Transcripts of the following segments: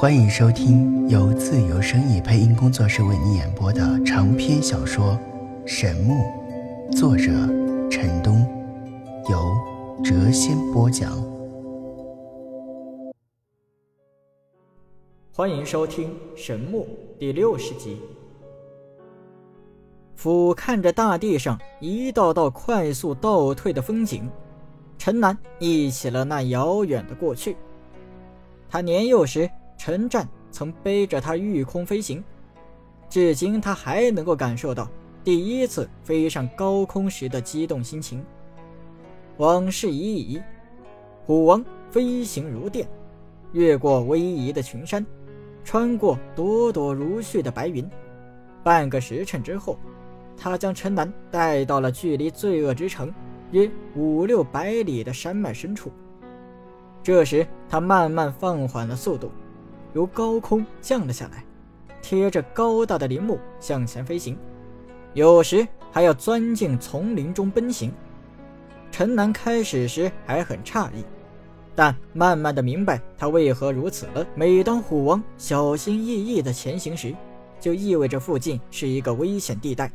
欢迎收听由自由声意配音工作室为你演播的长篇小说《神木》，作者陈东，由谪仙播讲。欢迎收听《神木》第六十集。俯瞰着大地上一道道快速倒退的风景，陈南忆起了那遥远的过去。他年幼时，陈战曾背着他御空飞行，至今他还能够感受到第一次飞上高空时的激动心情。往事已矣，虎王飞行如电，越过逶迤的群山，穿过朵朵如絮的白云。半个时辰之后，他将陈南带到了距离罪恶之城约五六百里的山脉深处。这时，他慢慢放缓了速度，由高空降了下来，贴着高大的林木向前飞行，有时还要钻进丛林中奔行。陈南开始时还很诧异，但慢慢的明白他为何如此了。每当虎王小心翼翼的前行时，就意味着附近是一个危险地带。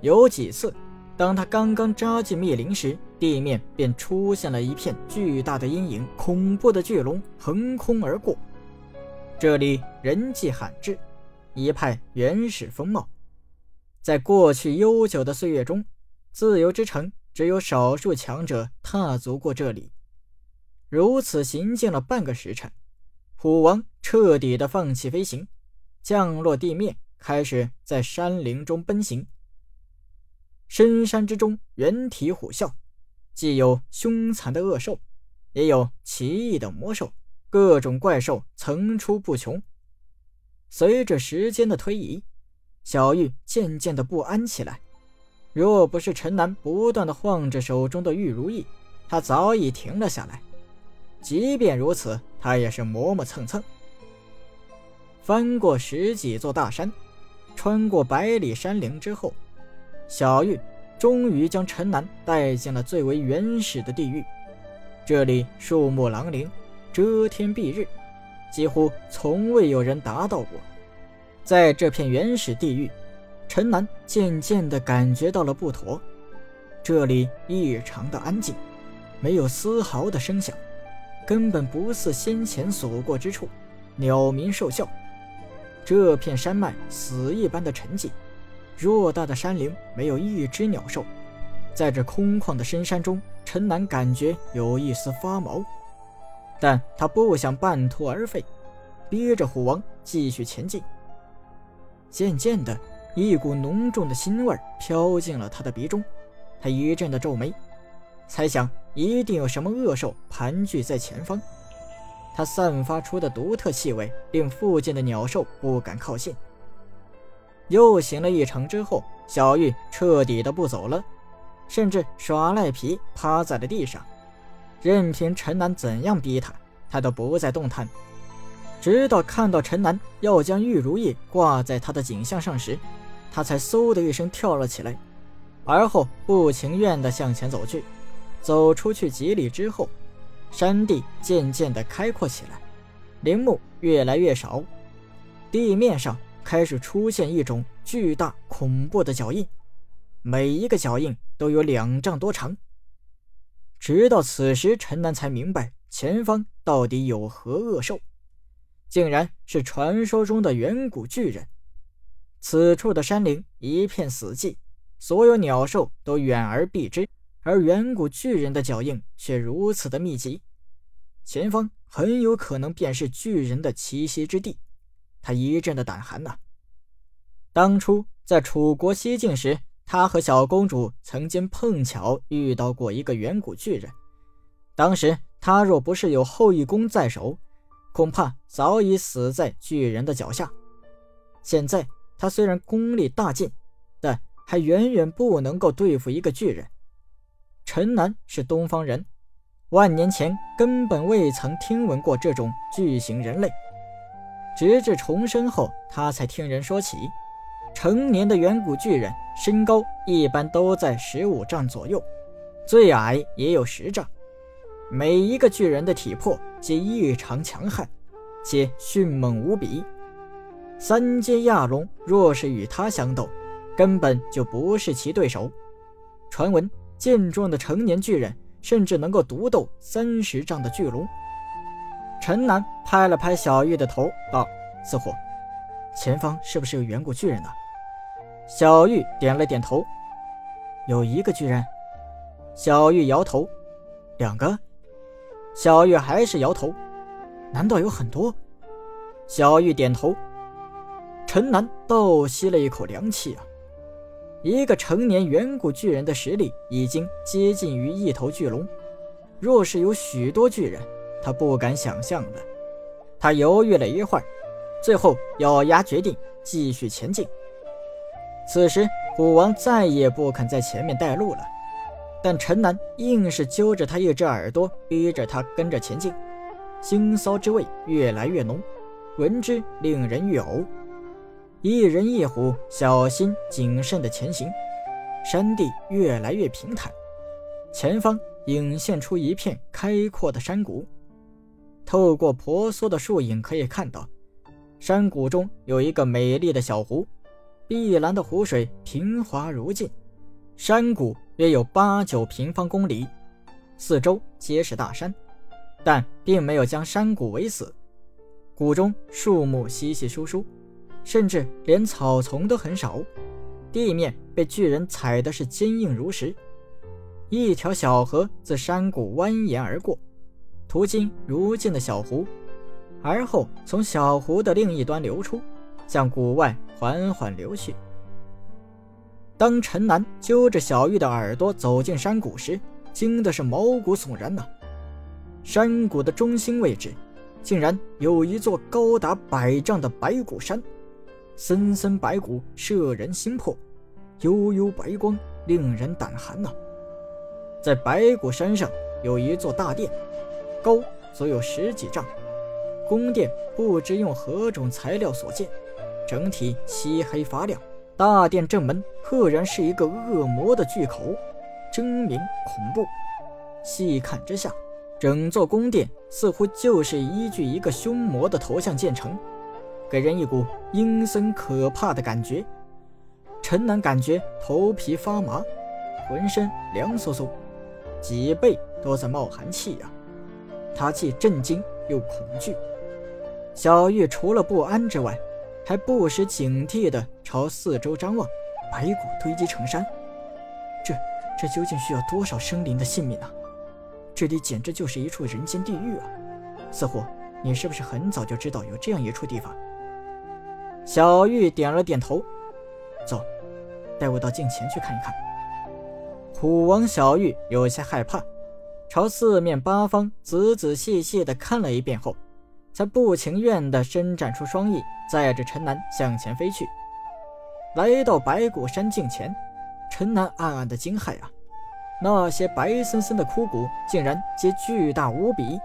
有几次。当他刚刚扎进密林时，地面便出现了一片巨大的阴影，恐怖的巨龙横空而过。这里人迹罕至，一派原始风貌。在过去悠久的岁月中，自由之城只有少数强者踏足过这里。如此行进了半个时辰，虎王彻底的放弃飞行，降落地面，开始在山林中奔行。深山之中，猿啼虎啸，既有凶残的恶兽，也有奇异的魔兽，各种怪兽层出不穷。随着时间的推移，小玉渐渐的不安起来。若不是陈南不断的晃着手中的玉如意，他早已停了下来。即便如此，他也是磨磨蹭蹭，翻过十几座大山，穿过百里山林之后。小玉终于将陈南带进了最为原始的地狱，这里树木狼林，遮天蔽日，几乎从未有人达到过。在这片原始地域，陈南渐渐地感觉到了不妥，这里异常的安静，没有丝毫的声响，根本不似先前所过之处，鸟鸣兽啸，这片山脉死一般的沉寂。偌大的山林没有一只鸟兽，在这空旷的深山中，陈南感觉有一丝发毛，但他不想半途而废，逼着虎王继续前进。渐渐的，一股浓重的腥味飘进了他的鼻中，他一阵的皱眉，猜想一定有什么恶兽盘踞在前方。他散发出的独特气味令附近的鸟兽不敢靠近。又行了一程之后，小玉彻底的不走了，甚至耍赖皮趴在了地上，任凭陈南怎样逼他，他都不再动弹。直到看到陈南要将玉如意挂在他的颈项上时，他才嗖的一声跳了起来，而后不情愿地向前走去。走出去几里之后，山地渐渐地开阔起来，林木越来越少，地面上。开始出现一种巨大恐怖的脚印，每一个脚印都有两丈多长。直到此时，陈南才明白前方到底有何恶兽，竟然是传说中的远古巨人。此处的山林一片死寂，所有鸟兽都远而避之，而远古巨人的脚印却如此的密集，前方很有可能便是巨人的栖息之地。他一阵的胆寒呐。当初在楚国西境时，他和小公主曾经碰巧遇到过一个远古巨人。当时他若不是有后羿弓在手，恐怕早已死在巨人的脚下。现在他虽然功力大进，但还远远不能够对付一个巨人。陈南是东方人，万年前根本未曾听闻过这种巨型人类。直至重生后，他才听人说起，成年的远古巨人身高一般都在十五丈左右，最矮也有十丈。每一个巨人的体魄皆异常强悍，且迅猛无比。三阶亚龙若是与他相斗，根本就不是其对手。传闻健壮的成年巨人甚至能够独斗三十丈的巨龙。陈南拍了拍小玉的头，道：“似乎前方是不是有远古巨人呢？”小玉点了点头：“有一个巨人。”小玉摇头：“两个。”小玉还是摇头：“难道有很多？”小玉点头。陈南倒吸了一口凉气啊！一个成年远古巨人的实力已经接近于一头巨龙，若是有许多巨人，他不敢想象的。他犹豫了一会儿，最后咬牙决定继续前进。此时，虎王再也不肯在前面带路了，但陈南硬是揪着他一只耳朵，逼着他跟着前进，腥臊之味越来越浓，闻之令人欲呕。一人一虎，小心谨慎的前行。山地越来越平坦，前方隐现出一片开阔的山谷。透过婆娑的树影，可以看到，山谷中有一个美丽的小湖，碧蓝的湖水平滑如镜。山谷约有八九平方公里，四周皆是大山，但并没有将山谷围死。谷中树木稀稀疏疏。甚至连草丛都很少，地面被巨人踩的是坚硬如石。一条小河自山谷蜿蜒而过，途经如镜的小湖，而后从小湖的另一端流出，向谷外缓缓流去。当陈南揪着小玉的耳朵走进山谷时，惊的是毛骨悚然呐！山谷的中心位置，竟然有一座高达百丈的白骨山。森森白骨摄人心魄，悠悠白光令人胆寒呐。在白骨山上有一座大殿，高足有十几丈，宫殿不知用何种材料所建，整体漆黑发亮。大殿正门赫然是一个恶魔的巨口，狰狞恐怖。细看之下，整座宫殿似乎就是依据一个凶魔的头像建成。给人一股阴森可怕的感觉，陈南感觉头皮发麻，浑身凉飕飕，脊背都在冒寒气呀。他既震惊又恐惧。小玉除了不安之外，还不时警惕地朝四周张望。白骨堆积成山，这这究竟需要多少生灵的性命啊？这里简直就是一处人间地狱啊！似乎你是不是很早就知道有这样一处地方？小玉点了点头，走，带我到镜前去看一看。虎王小玉有些害怕，朝四面八方仔仔细细地看了一遍后，才不情愿地伸展出双翼，载着陈南向前飞去。来到白骨山境前，陈南暗暗的惊骇啊，那些白森森的枯骨竟然皆巨大无比，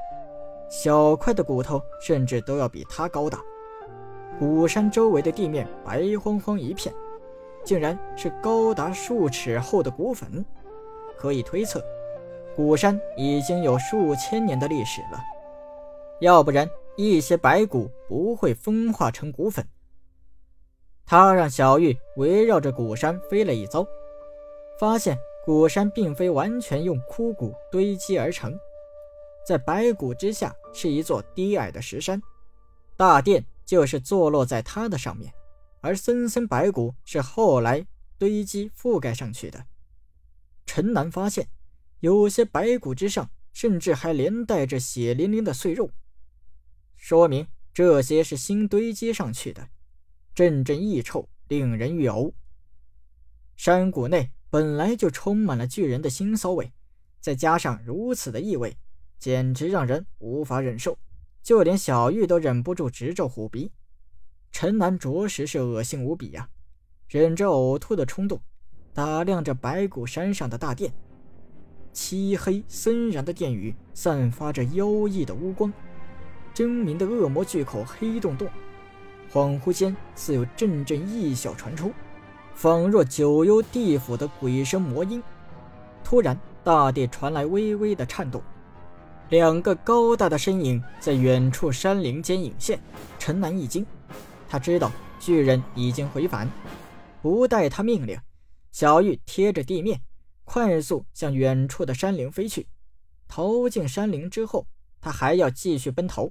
小块的骨头甚至都要比他高大。古山周围的地面白晃晃一片，竟然是高达数尺厚的骨粉，可以推测，古山已经有数千年的历史了。要不然，一些白骨不会风化成骨粉。他让小玉围绕着古山飞了一遭，发现古山并非完全用枯骨堆积而成，在白骨之下是一座低矮的石山，大殿。就是坐落在它的上面，而森森白骨是后来堆积覆盖上去的。陈南发现，有些白骨之上甚至还连带着血淋淋的碎肉，说明这些是新堆积上去的，阵阵异臭，令人欲呕。山谷内本来就充满了巨人的腥骚味，再加上如此的异味，简直让人无法忍受。就连小玉都忍不住直皱虎鼻，陈南着实是恶心无比呀！忍着呕吐的冲动，打量着白骨山上的大殿，漆黑森然的殿宇散发着妖异的乌光，狰狞的恶魔巨口黑洞洞，恍惚间似有阵阵异响传出，仿若九幽地府的鬼声魔音。突然，大地传来微微的颤动。两个高大的身影在远处山林间隐现。陈南一惊，他知道巨人已经回返，不待他命令，小玉贴着地面，快速向远处的山林飞去。逃进山林之后，他还要继续奔逃，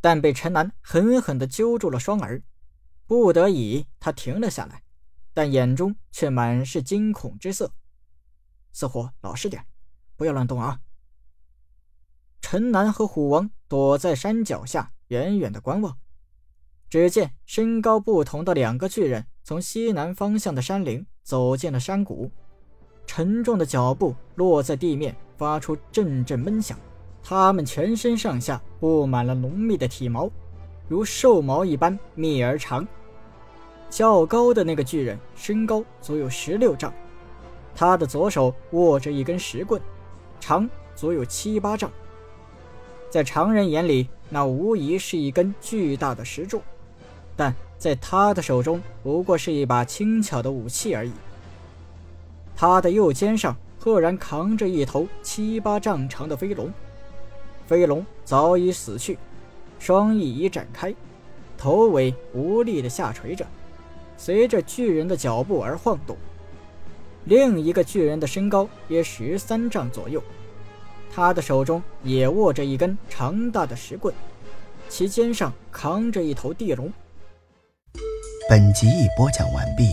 但被陈南狠狠地揪住了双耳，不得已，他停了下来，但眼中却满是惊恐之色。似乎老实点，不要乱动啊！陈南和虎王躲在山脚下，远远的观望。只见身高不同的两个巨人从西南方向的山林走进了山谷，沉重的脚步落在地面，发出阵阵闷响。他们全身上下布满了浓密的体毛，如兽毛一般密而长。较高的那个巨人身高足有十六丈，他的左手握着一根石棍，长足有七八丈。在常人眼里，那无疑是一根巨大的石柱，但在他的手中不过是一把轻巧的武器而已。他的右肩上赫然扛着一头七八丈长的飞龙，飞龙早已死去，双翼已展开，头尾无力地下垂着，随着巨人的脚步而晃动。另一个巨人的身高约十三丈左右。他的手中也握着一根长大的石棍，其肩上扛着一头地龙。本集已播讲完毕，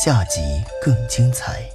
下集更精彩。